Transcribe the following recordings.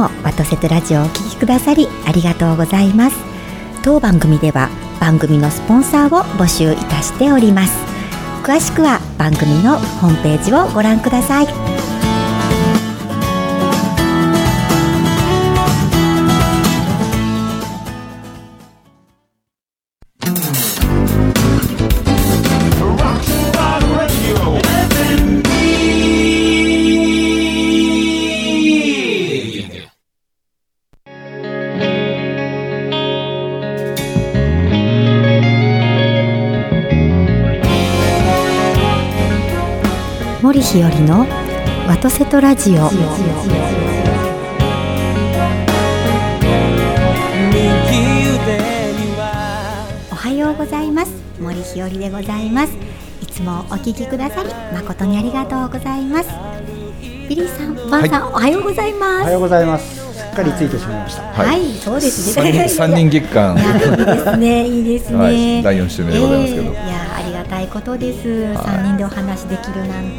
もワトセトラジオをお聴きくださりありがとうございます。当番組では番組のスポンサーを募集いたしております。詳しくは番組のホームページをご覧ください。日和のワトセトラジオ。おはようございます。森日和でございます。いつもお聞きくださり誠にありがとうございます。ビリーさん、バンさん、はい、おはようございます。おはようございますかりついてしまいました。はい、はい、そうですね。三人 月間。いいですね、いいですね。はい、第四週目でございますけど。えー、いや、ありがたいことです。三、人でお話できるなん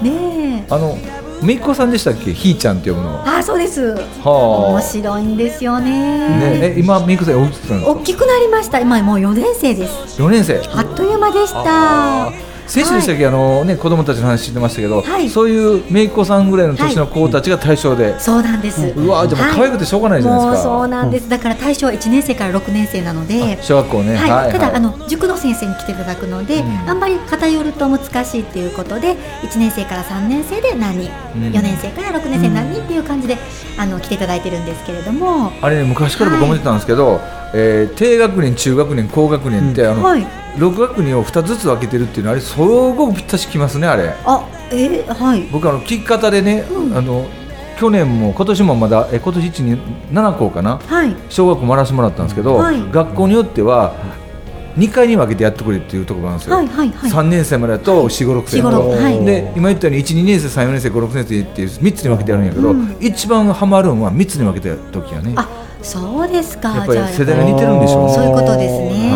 て。ね。ねあの。めいっ子さんでしたっけ、ひーちゃんって呼ぶの。あ、そうです。はあ。面白いんですよね。ね、え、今、めいっ子さん、大きく大きくなりました。今、もう四年生です。四年生。あっという間でした。先週でしたっけ、はい、あのね子供たちの話してましたけど、はい、そういう姪っ子さんぐらいの年の子たちが対象で、はい、そうなんです。うわじゃ可愛くてしょうがないじゃないですか。そうなんです。だから対象は1年生から6年生なので、小学校ね。はい。ただあの塾の先生に来ていただくので、うん、あんまり偏ると難しいっていうことで、1年生から3年生で何人、うん、4年生から6年生何人っていう感じで、あの来ていただいてるんですけれども、あれね昔から僕思ってたんですけど、えー、低学年、中学年、高学年って、あの、はい、6学年を2つずつ分けてるっていうのはあれすごくぴったしきますねあれ。あえー、はい。僕あの聞き方でね、うん、あの去年も今年もまだえ今年1、2、7校かな、はい、小学校回らせてもらったんですけど、はい、学校によっては2回に分けてやってくれっていうところなんですよ、はいはいはい、3年生までだと4、5、6生と、はい、で今言ったように1、2年生、3、4年生、5、6年生っていう3つに分けてやるんやけど、うん、一番はまるんは3つに分けてやるときやね。あそうですか。やっぱり世代が似てるんでしょう、ね、そういうことですね。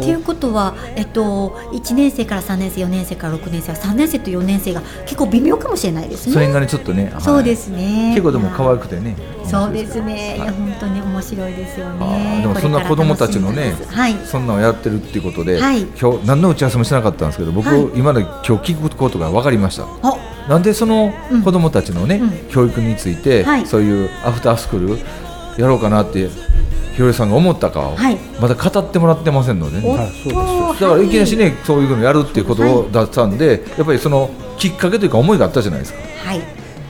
っていうことは、えっと一年生から三年生、四年生から六年生は三年生と四年生が結構微妙かもしれないですね。それがねちょっとね。そうですね。結構でも可愛くてね。そうですね。いや本当に面白いですよね。でもそんな子供たちのね、はい、そんなのやってるっていうことで、はい、今日何の打ち合わせもしてなかったんですけど、僕、はい、今の今日聞くことが分かりました。なんでその子供たちのね、うん、教育について、はい、そういうアフタースクールやろうかなってひろさんが思ったかを、はい、まだ語ってもらってませんので、ね、だからいきなりねそういうのやるっていうことをだったんで、はい、やっぱりそのきっかけというか思いがあったじゃないですか。はい。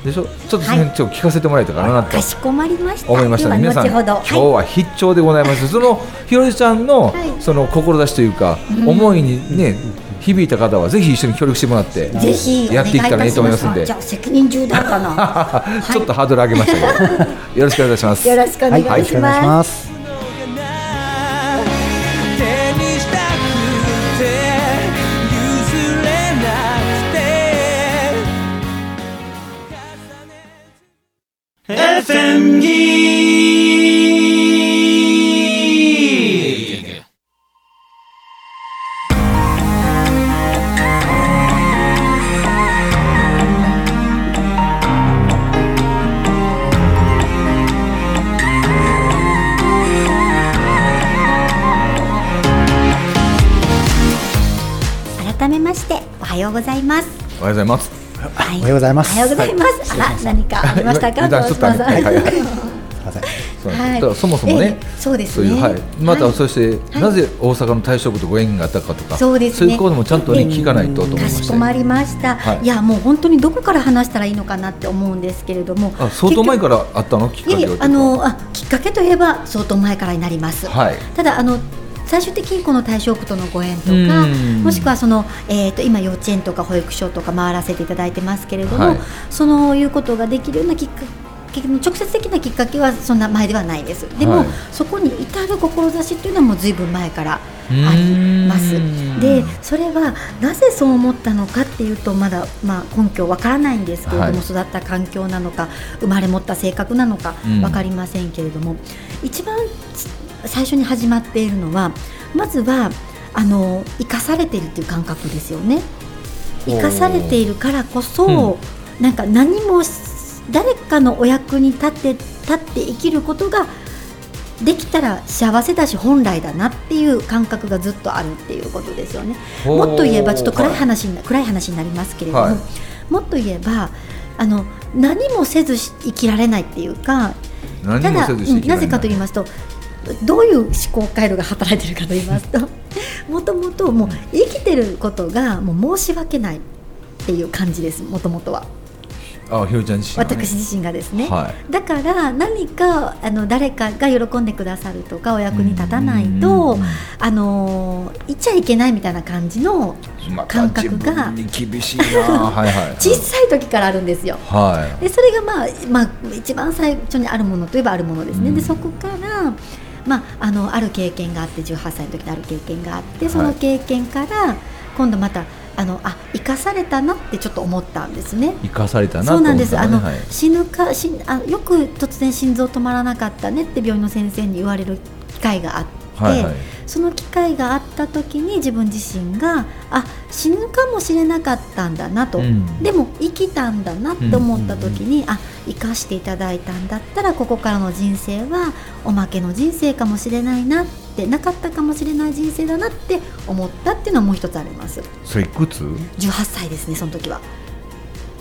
でしょ？ちょっとその辺聞かせてもらえたかなと、かしこまりました。思いました、ね、皆さん今日は必聴でございます、そのひろりちゃんのその志というか、思いにね、響いた方はぜひ一緒に協力してもらってぜひやっていったらいいと思いますんで。じゃあ責任重大かな。ちょっとハードル上げましたけど、よろしくお願いします。よろしくお願いします、ようございます。おはようございます。はい、おはようございます。おはようございます。はい、あ何かありましたか？ちょっとはいはいはい。はい、そもそもね、そうですね。はい、また、そして、なぜ大阪の大将部とご縁があったかとか、そうですそういうこともちゃんとね、聞かないとと思いましかしこまりました。い、や、もう本当にどこから話したらいいのかなって思うんですけれども。あ、相当前からあったの、きっかけあの、あ、きっかけといえば、相当前からになります。はい。ただ、あの。最終的にこの対象区とのご縁とか、もしくはその、えーと、今幼稚園とか保育所とか回らせていただいてますけれども、はい、そういうことができるようなきっかけ直接的なきっかけはそんな前ではないです。でも、はい、そこに至る志というのはもうずいぶん前からあります。でそれはなぜそう思ったのかっていうとまだ、まあ、根拠わからないんですけれども、はい、育った環境なのか生まれ持った性格なのか分かりませんけれども、一番最初に始まっているのはまずはあの生かされているという感覚ですよね。生かされているからこそ、うん、なんか何も誰かのお役に立って立って生きることができたら幸せだし本来だなっていう感覚がずっとあるっていうことですよね。もっと言えばちょっと暗い話に、はい、暗い話になりますけれども、はい、もっと言えばあの何もせず生きられないっていうかただなぜかと言いますとどういう思考回路が働いてるかと言いますと もともともう生きてることがもう申し訳ないっていう感じですもともとは。あひろちゃん自身、ね、私自身がですね、はい、だから何かあの誰かが喜んでくださるとかお役に立たないとあの言っちゃいけないみたいな感じの感覚が、厳しいな。はい、小さい時からあるんですよ。はい、でそれが、まあまあ、一番最初にあるものといえばあるものですね。でそこからまあ、あのある経験があって18歳の時にある経験があってその経験から今度またあのあ生かされたなってちょっと思ったんですね。生かされたな、ね、そうなんです。あの、はい、死ぬかしあよく突然心臓止まらなかったねって病院の先生に言われる機会があって、はいはい、その機会があった時に自分自身があ死ぬかもしれなかったんだなと、うん、でも生きたんだなと思った時に、うんうんうん、あ生かしていただいたんだったらここからの人生はおまけの人生かもしれないなってなかったかもしれない人生だなって思ったっていうのはもう一つあります。それいくつ ?18 歳ですねその時は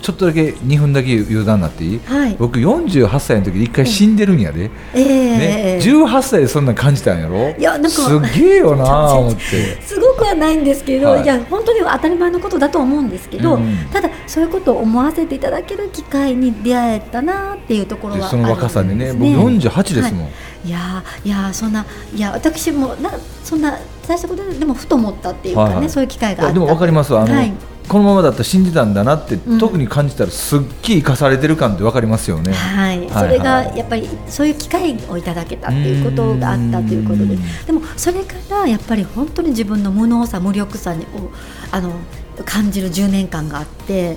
ちょっとだけ2分だけ油断になっていい、はい、僕48歳の時に1回死んでるんやで、えーね、18歳でそんな感じたんやろ？いやなんかすげえよな思って。すごくはないんですけど、はい、いや本当に当たり前のことだと思うんですけど、うん、ただそういうことを思わせていただける機会に出会えたなっていうところはその若さでね、僕48ですもん、はい、いやいやそんないや私もなそんな最初ことでもふと思ったっていうかね、はいはい、そういう機会があった。でも分かります。あの、はいこのままだったら死んでたんだなって、うん、特に感じたらすっきり生かされてる感って分かりますよね、はい、それがやっぱりそういう機会をいただけたっていうことがあったということで。でもそれからやっぱり本当に自分の無能さ無力さにあの感じる10年間があって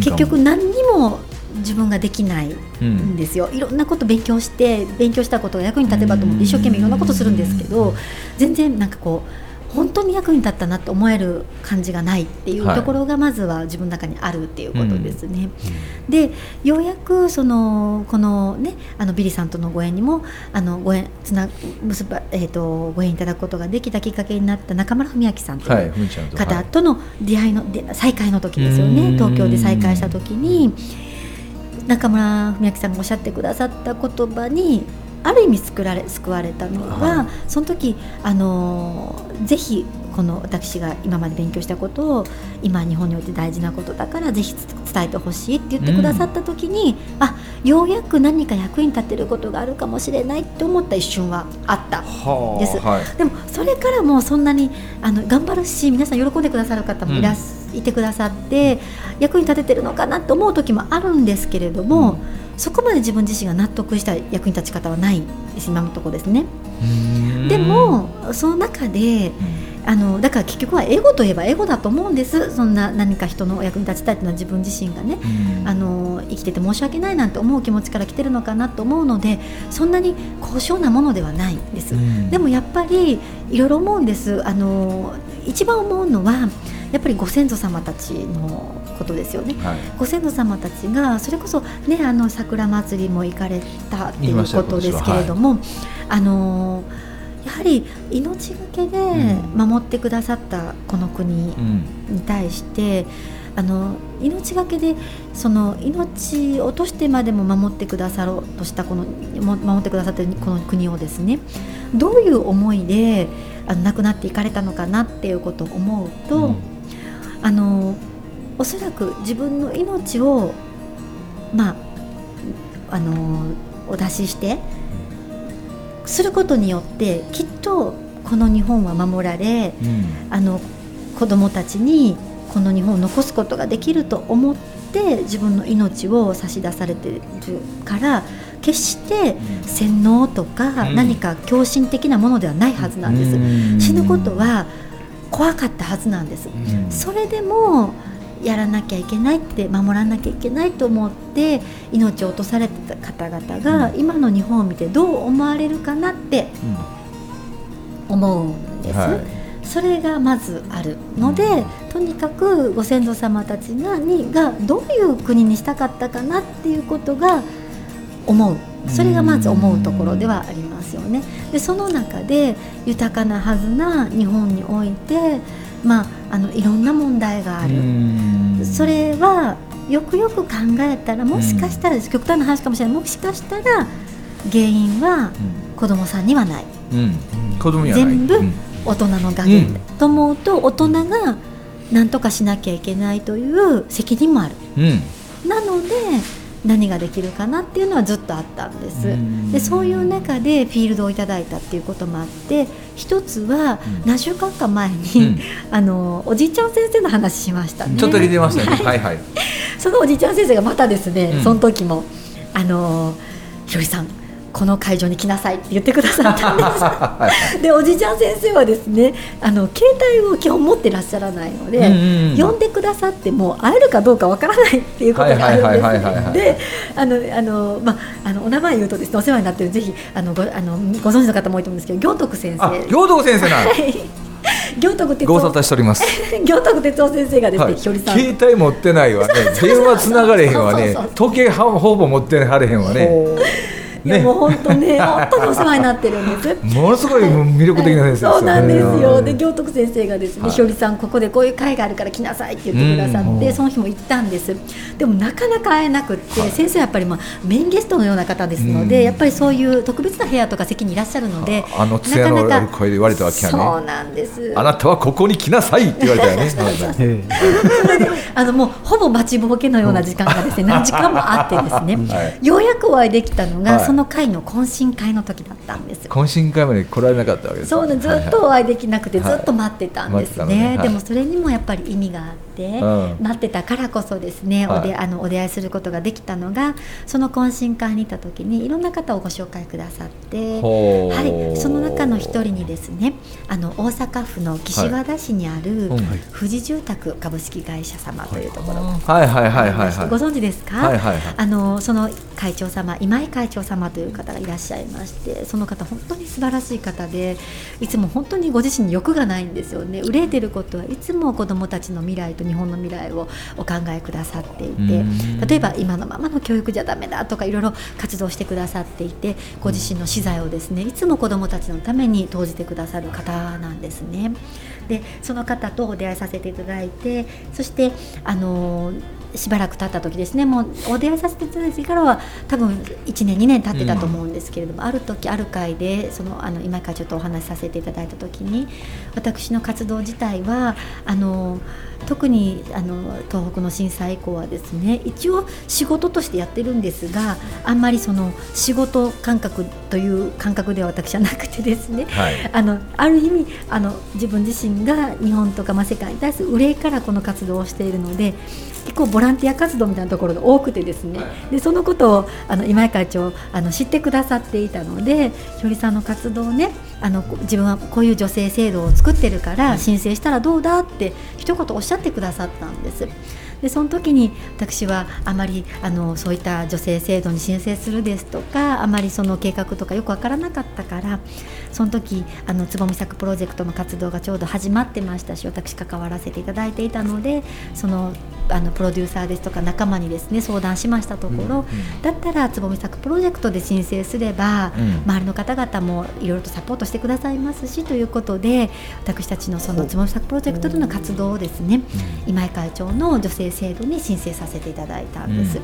結局何にも自分ができないんですよ、うん、いろんなこと勉強して勉強したことが役に立てばと思って一生懸命いろんなことするんですけど全然なんかこう本当に役に立ったなと思える感じがないっていうところがまずは自分の中にあるっていうことですね。でようやくそのこのねあのビリーさんとのご縁にもあのご縁つな結ばえっ、ー、とご縁いただくことができたきっかけになった中村文明さんという方との出会いので再会の時ですよね。東京で再会した時に中村文明さんがおっしゃってくださった言葉にある意味救られ救われたのは、はい、その時あのぜひこの私が今まで勉強したことを今日本において大事なことだからぜひ伝えてほしいって言ってくださった時に、うん、あようやく何か役に立てることがあるかもしれないと思った一瞬はあったです、はい、でもそれからもそんなにあの頑張るし皆さん喜んでくださる方もいらっ、うん、いてくださって役に立ててるのかなと思う時もあるんですけれども、うん。そこまで自分自身が納得した役に立ち方はないです今のところですね。でもその中で、あのだから結局はエゴといえばエゴだと思うんです。そんな何か人のお役に立ちたいというのは自分自身がね、あの生きてて申し訳ないなんて思う気持ちから来てるのかなと思うのでそんなに高尚なものではないです。でもやっぱりいろいろ思うんです。あの一番思うのはやっぱりご先祖様たちのことですよね、はい、ご先祖様たちがそれこそ、ね、あの桜祭りも行かれたっていうことですけれども、は。い、あのやはり命がけで守ってくださったこの国に対して、うん、あの命がけでその命を落としてまでも守ってくださろうとしたこの守ってくださってこの国をですねどういう思いであの亡くなっていかれたのかなっていうことを思うと、うん、あのおそらく自分の命をまああのお出ししてすることによってきっとこの日本は守られ、うん、あの子どもたちにこの日本を残すことができると思って自分の命を差し出されてるから決して洗脳とか何か狂信的なものではないはずなんです、うん、死ぬことは怖かったはずなんです、うん、それでもやらなきゃいけないって守らなきゃいけないと思って命を落とされてた方々が、今の日本を見てどう思われるかなって思うんです。はい。それがまずあるのでとにかくご先祖様たちがにがどういう国にしたかったかなっていうことが思うそれがまず思うところではありますよね。でその中で豊かなはずな日本において、まあ、あのいろんな問題がある。それはよくよく考えたらもしかしたら極端な話かもしれない。もしかしたら原因は子供さんにはない。うん、子供全部大人の加減、うん、と思うと大人が何とかしなきゃいけないという責任もある。なので何ができるかなっていうのはずっとあったんです。でそういう中でフィールドをいただいたっていうこともあって一つは何週間か前に、うん、あのおじいちゃん先生の話しましたね。ちょっと出てましたね。はい。はいそのおじいちゃん先生がまたですね、うん、その時もあのひろりさんこの会場に来なさいって言ってくださったんです。はい、でおじちゃん先生はですねあの携帯を基本持ってらっしゃらないので、うんうん、呼んでくださっても会えるかどうかわからないっていうことがあるんですであのあの、まあ、あのお名前言うとですねお世話になってるぜひあのごあのご存知の方も多いと思うんですけど行徳先生。行徳先生なん行徳哲ご無沙汰しております。行徳哲夫先生がですね、はい、携帯持ってないわね。電話つながれへんわね。時計ほぼ持ってはれへんわねね、もう本当ね 本当にお世話になってるんです。ものすごい魅力的な先生そうなんですよ。で行徳先生がですね、ひよりさんここでこういう会があるから来なさいって言ってくださって、その日も行ったんです。でもなかなか会えなくって、先生はやっぱりまあメインゲストのような方ですので、やっぱりそういう特別な部屋とか席にいらっしゃるのであの艶のある声で言われたわけやね。そうなんです。あなたはここに来なさいって言われたよね。あのもうほぼ待ちぼうけのような時間がですね何時間もあってですね、ようやくお会いできたのが、その会の懇親会の時だったんです懇親会まで来られなかったわけですそうずっとお会いできなくて、ずっと待ってたんですね、でもそれにもやっぱり意味があって、待ってたからこそですね、おであのお出会いすることができたのがその懇親会に行った時にいろんな方をご紹介くださって、はい、その中の一人にですねあの大阪府の岸和田市にある富士住宅株式会社様というところはい。はい。はい。はい、ご存知ですか、はい。はい。はい、あのその会長様今井会長様という方がいらっしゃいましてその方本当に素晴らしい方でいつも本当にご自身に欲がないんですよね憂えてることはいつも子どもたちの未来と日本の未来をお考えくださっていて例えば今のままの教育じゃだめだとかいろいろ活動してくださっていてご自身の資材をですねいつも子どもたちのために投じてくださる方なんですね。でその方と出会いさせていただいてそしてあのしばらく経った時ですね。もうお出会いさせていただいてからは多分1年2年経ってたと思うんですけれども、うん、ある時ある会でそのあの今からちょっとお話しさせていただいた時に私の活動自体はあの特にあの東北の震災以降はですね一応仕事としてやってるんですがあんまりその仕事感覚という感覚では私はなくてですね、はい、あのある意味あの自分自身が日本とか、まあ、世界に対する憂いからこの活動をしているので結構ボランティア活動みたいなところが多くてですね。でそのことをあの今井会長あの知ってくださっていたのでひょりさんの活動をねあの自分はこういう女性制度を作ってるから申請したらどうだって一言おっしゃってくださったんです。でその時に私はあまりあのそういった女性制度に申請するですとかあまりその計画とかよく分からなかったからその時あのつぼみ作プロジェクトの活動がちょうど始まってましたし私関わらせていただいていたのでそのあのプロデューサーですとか仲間にですね相談しましたところ、うんうん、だったらつぼみ作プロジェクトで申請すれば、うん、周りの方々もいろいろとサポートしてくださいますしということで私たちのそのつぼみ作プロジェクトでの活動をですね、うん、今井会長の女性制度に申請させていただいたんです。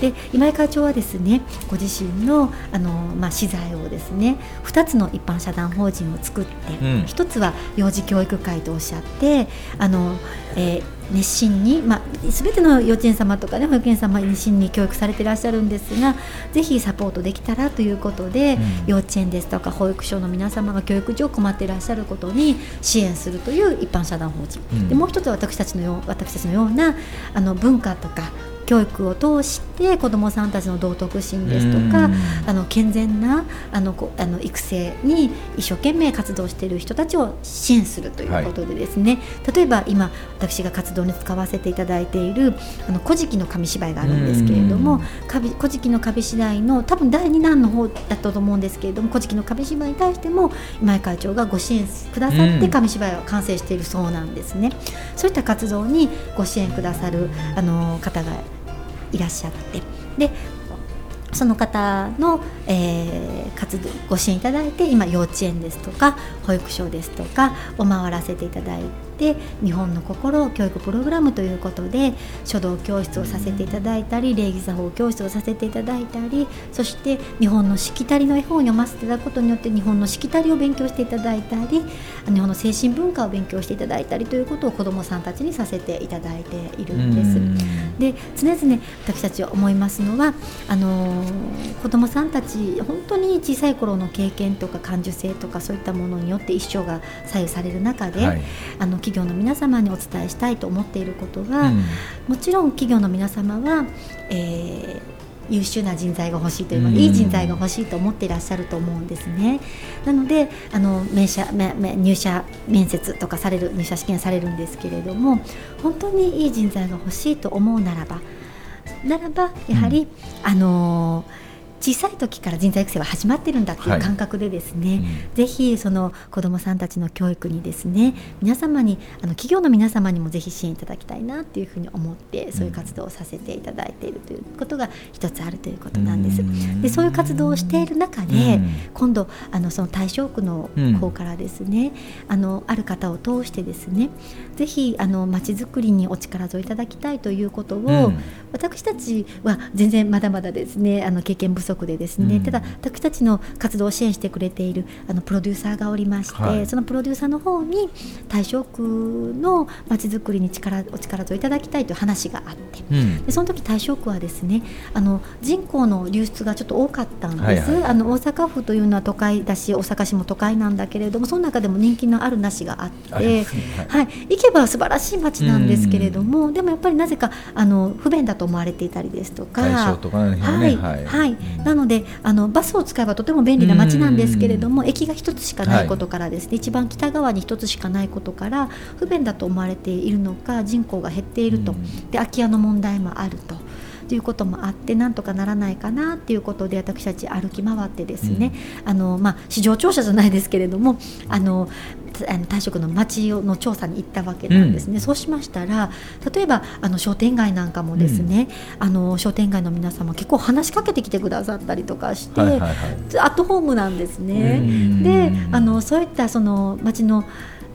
で今井会長はですねご自身のあの、まあ、資材をですね2つの一般社団法人を作って、うん、1つは幼児教育会とおっしゃってあの、えー熱心に、まあ、全ての幼稚園様とか、ね、保育園様熱心に教育されていらっしゃるんですがぜひサポートできたらということで、うん、幼稚園ですとか保育所の皆様が教育上困っていらっしゃることに支援するという一般社団法人、うん、でもう一つは私たちのよう私たちのようなあの文化とか教育を通して子どもさんたちの道徳心ですとかあの健全なあのあの育成に一生懸命活動している人たちを支援するということでですね、はい、例えば今私が活動に使わせていただいている「あの古事記」の紙芝居があるんですけれども「古事記」の紙芝居の多分第2弾の方だったと思うんですけれども「古事記」の紙芝居に対しても今井会長がご支援くださって紙芝居を完成しているそうなんですね。そういった活動にご支援くださるあの方がいらっしゃって。でその方の、えー、活動ご支援いただいて今幼稚園ですとか保育所ですとかを回らせていただいて。で日本の心教育プログラムということで書道教室をさせていただいたり礼儀作法教室をさせていただいたりそして日本のしきたりの絵本を読ませていただくことによって日本のしきたりを勉強していただいたり日本の精神文化を勉強していただいたりということを子どもさんたちにさせていただいているんです。で常々私たちは思いますのはあの子どもさんたち本当に小さい頃の経験とか感受性とかそういったものによって一生が左右される中で、はい、あの企業の皆様にお伝えしたいと思っていることは、うん、もちろん企業の皆様は、えー優秀な人材が欲しいというか、うん、いい人材が欲しいと思っていらっしゃると思うんですね。なのであの面社入社面接とかされる入社試験されるんですけれども本当にいい人材が欲しいと思うならばならばやはり、うん、あのー小さい時から人材育成は始まってるんだっていう感覚でですね、はいうん、ぜひその子どもさんたちの教育にですね皆様にあの企業の皆様にもぜひ支援いただきたいなっていうふうに思ってそういう活動をさせていただいているということが一つあるということなん。です。でそういう活動をしている中で今度あのその対象区の方からですね、うん、あのある方を通してですねぜひあの町づくりにお力添えいただきたいということを、うん、私たちは全然まだまだですねあの経験不足でですね、うん、ただ私たちの活動を支援してくれているあのプロデューサーがおりまして、はい、そのプロデューサーの方に大正区のまちづくりに力お力添えいただきたいという話があって、うん、でその時大正区はですねあの人口の流出がちょっと多かったんです、はいはい、あの大阪府というのは都会だし大阪市も都会なんだけれどもその中でも人気のあるなしがあって、はい、はい、行けば素晴らしい街なんですけれども、でもやっぱりなぜかあの不便だと思われていたりですとか、ね、はい、はい、はい、なのであのバスを使えばとても便利な街なんですけれども、駅が1つしかないことからですね、はい、一番北側に1つしかないことから不便だと思われているのか人口が減っていると、で空き家の問題もあると。ということもあってなんとかならないかなっていうことで私たち歩き回ってですね、うん、あのまあ、市場調査じゃないですけれどもあのあの退職の町の調査に行ったわけなんですね、うん、そうしましたら例えばあの商店街なんかもですね、うん、あの商店街の皆様結構話しかけてきてくださったりとかして、はいはいはい、アットホームなんですね。であのそういったその町の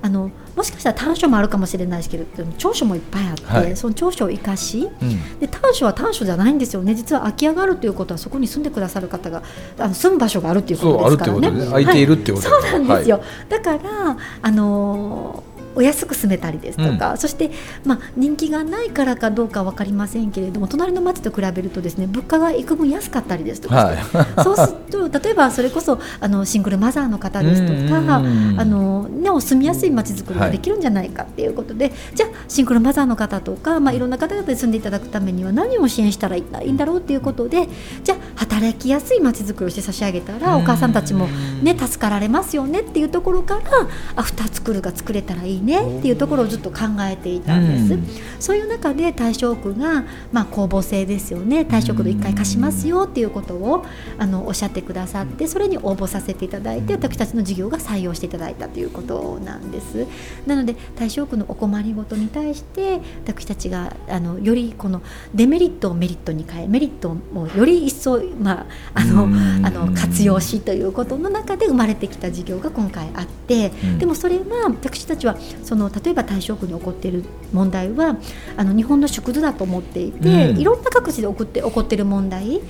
あのもしかしたら短所もあるかもしれないですけど長所もいっぱいあって、はい、その長所を生かし、うん、で短所は短所じゃないんですよね。実は空き家があるということはそこに住んでくださる方があの住む場所があるっていうことですからね。空いているってこと、はい、そうなんですよ、はい、だからあのーお安く住めたりですとか、うん、そして、まあ、人気がないからかどうか分かりませんけれども隣の町と比べるとですね物価が幾分安かったりですとか、はい、そうすると例えばそれこそあのシングルマザーの方ですとか、あのね、お住みやすい町づくりができるんじゃないかっていうことで、はい、じゃあシングルマザーの方とか、まあ、いろんな方々に住んでいただくためには何を支援したらいいんだろうっていうことでじゃあ働きやすい町づくりをして差し上げたらお母さんたちも、ね、助かられますよねっていうところからアフター作るが作れたらいいねっていうところをずっと考えていたんです、うん、そういう中で大正区が、まあ、公募制ですよね。大正区の1回貸しますよっていうことをあのおっしゃってくださってそれに応募させていただいて私たちの事業が採用していただいたということなんです。なので大正区のお困りごとに対して私たちがあのよりこのデメリットをメリットに変えメリットをより一層、まあ、あのあの活用しということの中で生まれてきた事業が今回あって、でもそれは私たちはその例えば大正区に起こっている問題はあの日本の縮図だと思っていて、うん、いろんな各地で起こって起こっている問題。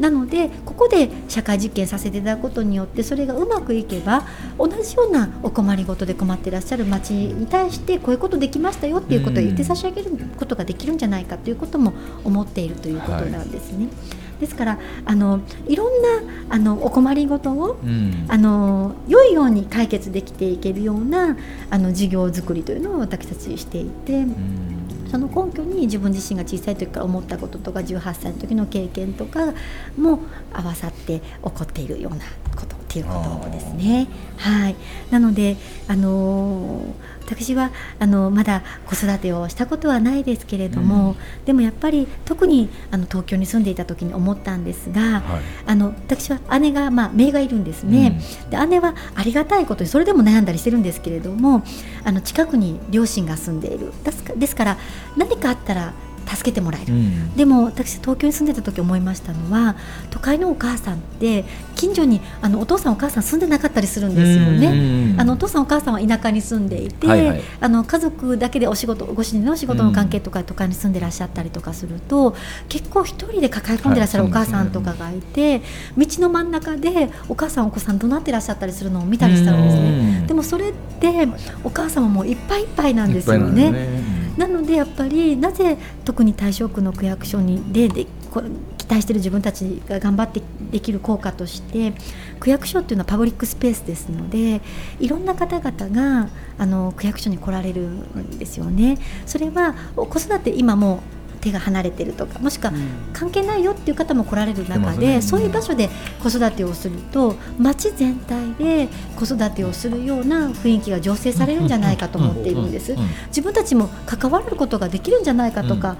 なのでここで社会実験させていただくことによってそれがうまくいけば同じようなお困りごとで困っていらっしゃる町に対してこういうことできましたよっていうことを言って差し上げることができるんじゃないかということも思っているということなんですね。はいですからあのいろんなあのお困りごとを、うん、あの良いように解決できていけるようなあの事業作りというのを私たちしていて。うんその根拠に自分自身が小さい時から思ったこととか18歳の時の経験とかも合わさって起こっているようなことっていうことですね。はい、なのであのー私はあのまだ子育てをしたことはないですけれども、うん、でもやっぱり特にあの東京に住んでいた時に思ったんですが、はい、あの私は姉が、まあ、姪がいるんですね、うん、で姉はありがたいことにそれでも悩んだりしてるんですけれどもあの近くに両親が住んでいる。ですから何かあったら助けてもらえる、うん、でも私東京に住んでた時思いましたのは都会のお母さんって近所にあのお父さんお母さん住んでなかったりするんですよね、あのお父さんお母さんは田舎に住んでいて、はいはい、あの家族だけでお仕事ご主人のお仕事の関係とか都会に住んでらっしゃったりとかすると、結構一人で抱え込んでらっしゃるお母さんとかがいて、道の真ん中でお母さんお子さん怒鳴ってらっしゃったりするのを見たりしたんですね、でもそれってお母様もいっぱいいっぱいなんですよね。なのでやっぱりなぜ特に大正区の区役所にででこれ期待している自分たちが頑張ってできる効果として区役所っていうのはパブリックスペースですのでいろんな方々があの区役所に来られるんですよね。それは子育て今も手が離れてるとかもしくは関係ないよっていう方も来られる中で、ね、そういう場所で子育てをすると町全体で子育てをするような雰囲気が醸成されるんじゃないかと思っているんです。自分たちも関わることができるんじゃないかとか、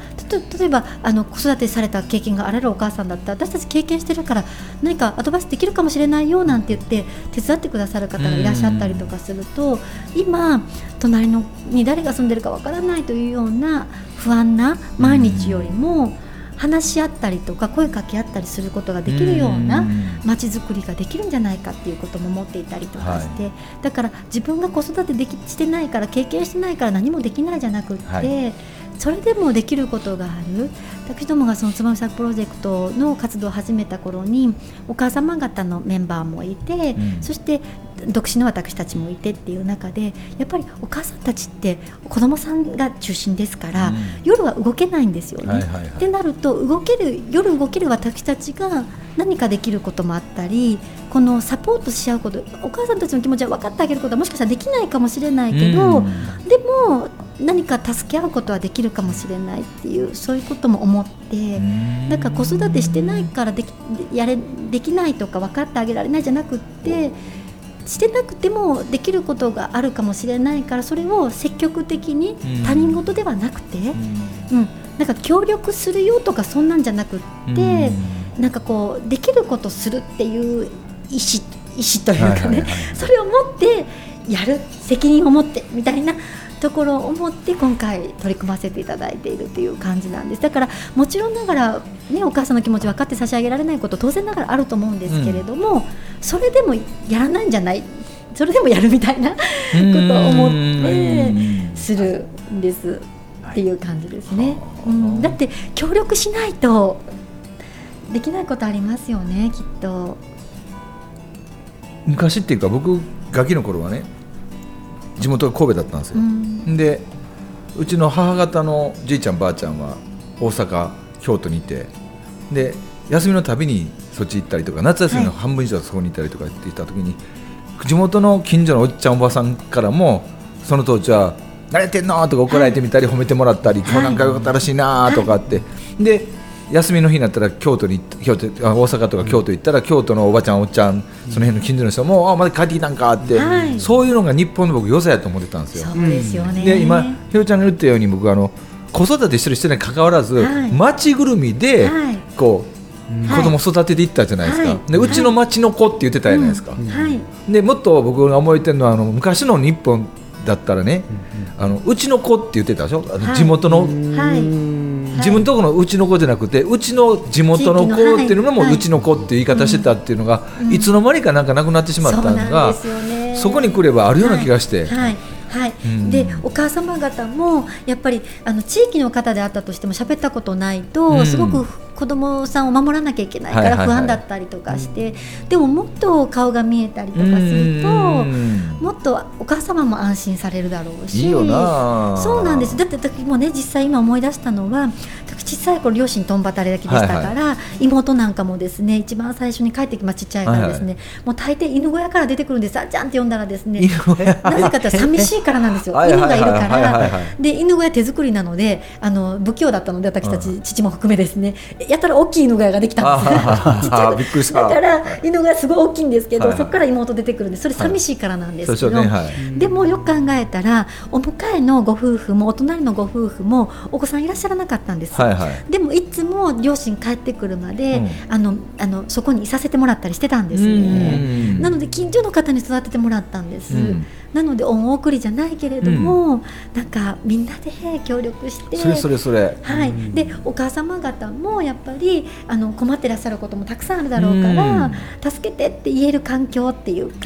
例えばあの子育てされた経験があられるお母さんだったら私たち経験してるから何かアドバイスできるかもしれないよなんて言って手伝ってくださる方がいらっしゃったりとかすると今隣のに誰が住んでるかわからないというような不安な毎日よりも話し合ったりとか声かけ合ったりすることができるような街づくりができるんじゃないかっていうことも思っていたりとかして、はい、だから自分が子育てできしてないから経験してないから何もできないじゃなくって、はい、それでもできることがある。私どもがそのつばみプロジェクトの活動を始めた頃にお母様方のメンバーもいて、うん、そして独身の私たちもいてっていう中でやっぱりお母さんたちって子どもさんが中心ですから、うん、夜は動けないんですよね。はいはいはい、ってなると動ける夜動ける私たちが何かできることもあったりこのサポートし合うことお母さんたちの気持ちは分かってあげることはもしかしたらできないかもしれないけど、うん、でも何か助け合うことはできるかもしれないっていうそういうことも思ってだから子育てしてないからできやれできないとか分かってあげられないじゃなくってしてなくてもできることがあるかもしれないからそれを積極的に他人事ではなくて、うん、なんか協力するよとかそんなんじゃなくってなんかこうできることするっていう意思意思というかね、それを持ってやる責任を持ってみたいなところを思って今回取り組ませていただいているという感じなんです。だからもちろんながら、ね、お母さんの気持ち分かって差し上げられないこと当然ながらあると思うんですけれども、うん、それでもやらないんじゃない？それでもやるみたいな？ことを思ってするんですっていう感じですね、うん、だって協力しないとできないことありますよねきっと。昔っていうか僕ガキの頃はね地元が神戸だったんですよ、うん、でうちの母方のじいちゃんばあちゃんは大阪京都にいてで休みのたびにそっち行ったりとか夏休みの半分以上そこに行ったりとかって言った時に、はい、地元の近所のおっちゃんおばさんからもその当時は「慣れてんの?」とか怒られてみたり、褒めてもらったり「今日なんかよかったらしいな」とかって、で休みの日になったら京都に京都大阪とか京都行ったら、京都のおばちゃんおっちゃんその辺の近所の人も、あまだ帰ってきたんかって、はい、そういうのが日本の僕良さやと思ってたんですよ。そうですよね。で今ひろちゃんが言ったように僕あの子育てしてる人に関わらず、はい、町ぐるみで、はい、こう、子供育てていったじゃないですか、はい、でうちの町の子って言ってたじゃないですか、でもっと僕が思えてるのはあの昔の日本だったらね、あのうちの子って言ってたでしょ？あの地元の、自分のところのうちの子じゃなくてうちの地元の子っていうのもうちの子っていう言い方してたっていうのが、いつの間にかなんかなくなってしまったのがそこに来ればあるような気がして。はい。はい、うん、でお母様方もやっぱりあの地域の方であったとしても喋ったことないと、うん、すごく子供さんを守らなきゃいけないから不安だったりとかして、でももっと顔が見えたりとかすると、もっとお母様も安心されるだろうし。そうなんです。だって私もね実際今思い出したのは小さい。頃両親共働きでしたから、はいはい、妹なんかもですね一番最初に帰ってきますちっちゃいからですね、はいはい、もう大抵犬小屋から出てくるんですあちゃんって呼んだらですね。なぜかって寂しいからなんですよ。犬がいるからで犬小屋手作りなのであの不器用だったので私たち父も含めですね。やったら大きい犬小屋ができたんです。びっくりした。だから犬小屋すごい大きいんですけど、はいはい、そこから妹出てくるんでそれ寂しいからなんですけど、はいねはい、でもよく考えたらお迎えのご夫婦もお隣のご夫婦もお子さんいらっしゃらなかったんです、はいはい、でもいつも両親帰ってくるまで、うん、あのあのそこにいさせてもらったりしてたんですね。なので近所の方に育ててもらったんです、うん、なので恩送りじゃないけれども、うん、なんかみんなで協力してそれそれそれ。はい、でお母様方もやっぱりあの困ってらっしゃることもたくさんあるだろうから、助けてって言える環境っていうか、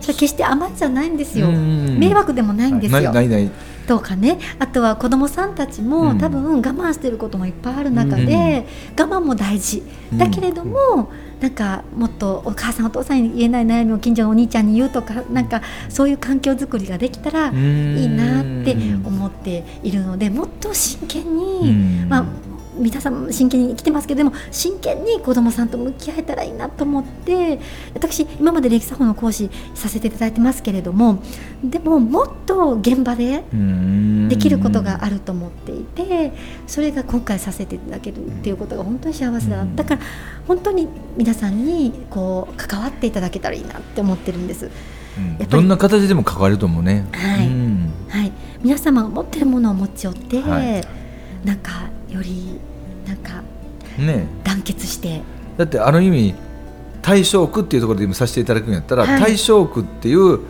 それ決して甘いじゃないんですよ、迷惑でもないんですよ。ないないとかね。あとは子どもさんたちも、多分我慢してることもいっぱいある中で、我慢も大事。だけれども、なんかもっとお母さんお父さんに言えない悩みを近所のお兄ちゃんに言うとかなんかそういう環境づくりができたらいいなって思っているのでもっと真剣に、まあ、皆さん真剣に生きてますけどでも真剣に子どもさんと向き合えたらいいなと思って私今まで歴史作法の講師させていただいてますけれどもでももっと現場でできることがあると思っていてそれが今回させていただけるっていうことが本当に幸せだだから本当に皆さんにこう関わっていただけたらいいなって思ってるんです。うん、どんな形でも関わると思うね。はい、はい、皆様が持ってるものを持ち寄って、はい、なんかよりなんか、ね、団結して。だってあの意味大正区っていうところで今させていただくんやったら、はい、大正区っていう、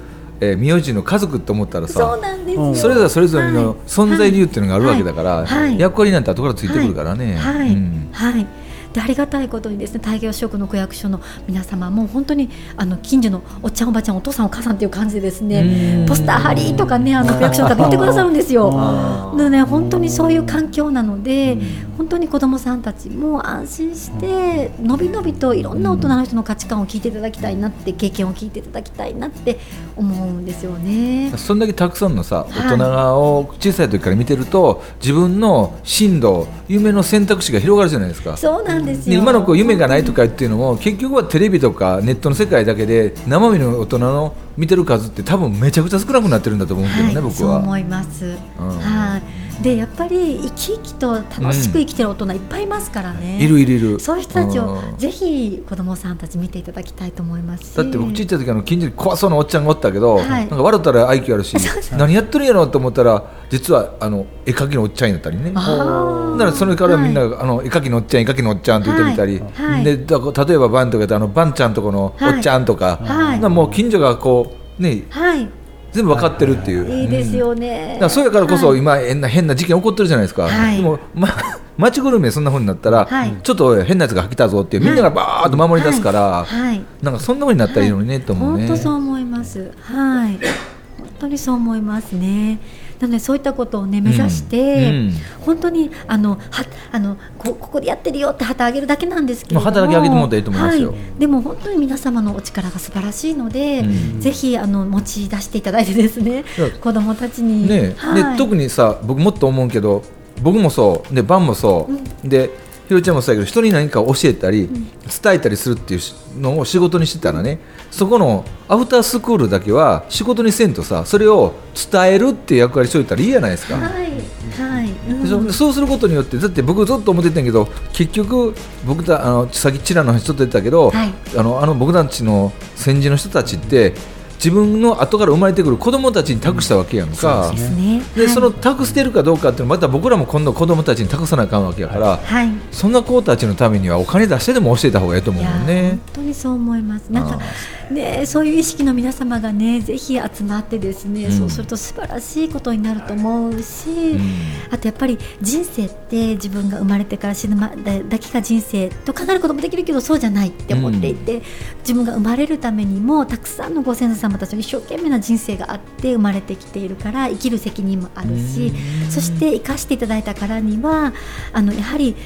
えー、名字の家族と思ったらさそうなんですそれぞれそれぞれの存在理由っていうのがあるわけだから、はい、役割なんて後からついてくるからね。はい、うん、はいでありがたいことにですね太平洋諸国の区役所の皆様も本当にあの近所のおっちゃんおばちゃんお父さんお母さんっていう感じでですねポスター貼りとかねあの区役所の方言ってくださるんですよ。でね本当にそういう環境なので本当に子どもさんたちも安心してのびのびといろんな大人の人の価値観を聞いていただきたいなって経験を聞いていただきたいなって思うんですよね。そんだけたくさんのさ大人を小さい時から見てると、自分の進路夢の選択肢が広がるじゃないですか。そうなんですよ。今の子夢がないとかっていうのも結局はテレビとかネットの世界だけで生身の大人の見てる数って多分めちゃくちゃ少なくなってるんだと思うけどね、はい、僕は。思います、うん、はいでやっぱり生き生きと楽しく生きてる大人いっぱいいますからね、うん、いるいるいる。そういう人たちをぜひ子供さんたち見ていただきたいと思います。だって僕ちっちゃい時あの近所に怖そうなおっちゃんがおったけど、はい、なんか笑ったら愛嬌あるし 何やってるんやろと思ったら実はあの絵描きのおっちゃんやったりね。だからそれからみんな、はい、あの絵描きのおっちゃん絵描きのおっちゃんって言ってみたり、はい、で例えばバンとかあのバンちゃんとこのおっちゃんとか、はい、もう近所がこうね、はい全部分かってるっていう、い。いですよね、うん、そうやからこそ今変な変な事件起こってるじゃないですか、はい、でも、ま、町ぐるみそんなふうになったら、はい、ちょっと変なやつが来たぞってみんながばーっと守り出すから、はい、なんかそんなふうになったらいいのにね、と思うね。本当そう思いますはい。本当にそう思いますねなのでそういったことをね目指して、うん。うん、本当にあのはあのこここでやってるよって旗あげるだけなんですけども旗だけあげてもらったらいいと思いますよ、はい、でも本当に皆様のお力が素晴らしいので、うん、ぜひあの持ち出していただいてですね子どもたちに、ね、はい、で特にさ僕もっと思うけど僕もそう。でバンもそう、でひろちゃんもそうやけど人に何か教えたり、伝えたりするっていうのを仕事にしてたらねそこのアフタースクールだけは仕事にせんとさそれを伝えるっていう役割しといたらいいじゃないですか。はい。はい。うん、そうすることによってだって僕ずっと思ってたんけど結局僕たあのさっきチラの話ちょっと言ったけど、はい、あのあの僕たちの戦時の人たちって自分の後から生まれてくる子供たちに託したわけやんか、うん、そで、ね、その託してるかどうかっていうのまた僕らも今度子供たちに託さなあかんわけやから、はい、そんな子たちのためにはお金出してでも教えた方がいいと思うよね。本当にそう思います。なんかねそういう意識の皆様がねぜひ集まってですね、うん、そうすると素晴らしいことになると思うし、うん、あとやっぱり人生って自分が生まれてから死ぬまでだけが人生と考えることもできるけどそうじゃないって思っていて、自分が生まれるためにもたくさんのご先祖様またその一生懸命な人生があって生まれてきているから生きる責任もあるしそして生かしていただいたからにはあのやはり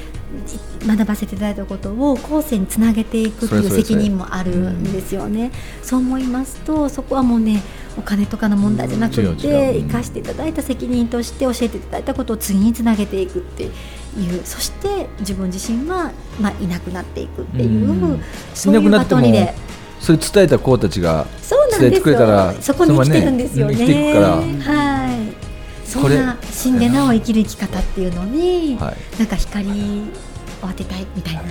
学ばせていただいたことを後世につなげていくという責任もあるんですよね。そう思いますとそこはもうねお金とかの問題じゃなくて生かしていただいた責任として教えていただいたことを次につなげていくっていうそして自分自身は、まあ、いなくなっていくっていう、うん、そういうバトンリレー。それ伝えた子たちが伝えてくれたらそこに来てるんですよね。ねはいそんな死んでなお生きる生き方っていうのに、はい、なんか光を当てたいみたいな。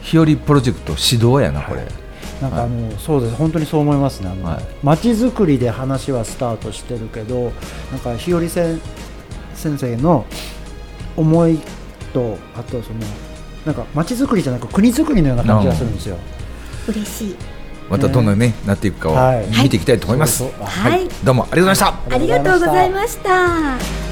日和プロジェクト指導やなこれ。なんかあの、はい、そうです本当にそう思いますね。あの、街づくりで話はスタートしてるけど、なんか日和先生の思いとあとそのなんか街づくりじゃなく国づくりのような感じがするんですよ。嬉しい。またどんなね、なっていくかを見ていきたいと思います。はい、どうもありがとうございました。ありがとうございました。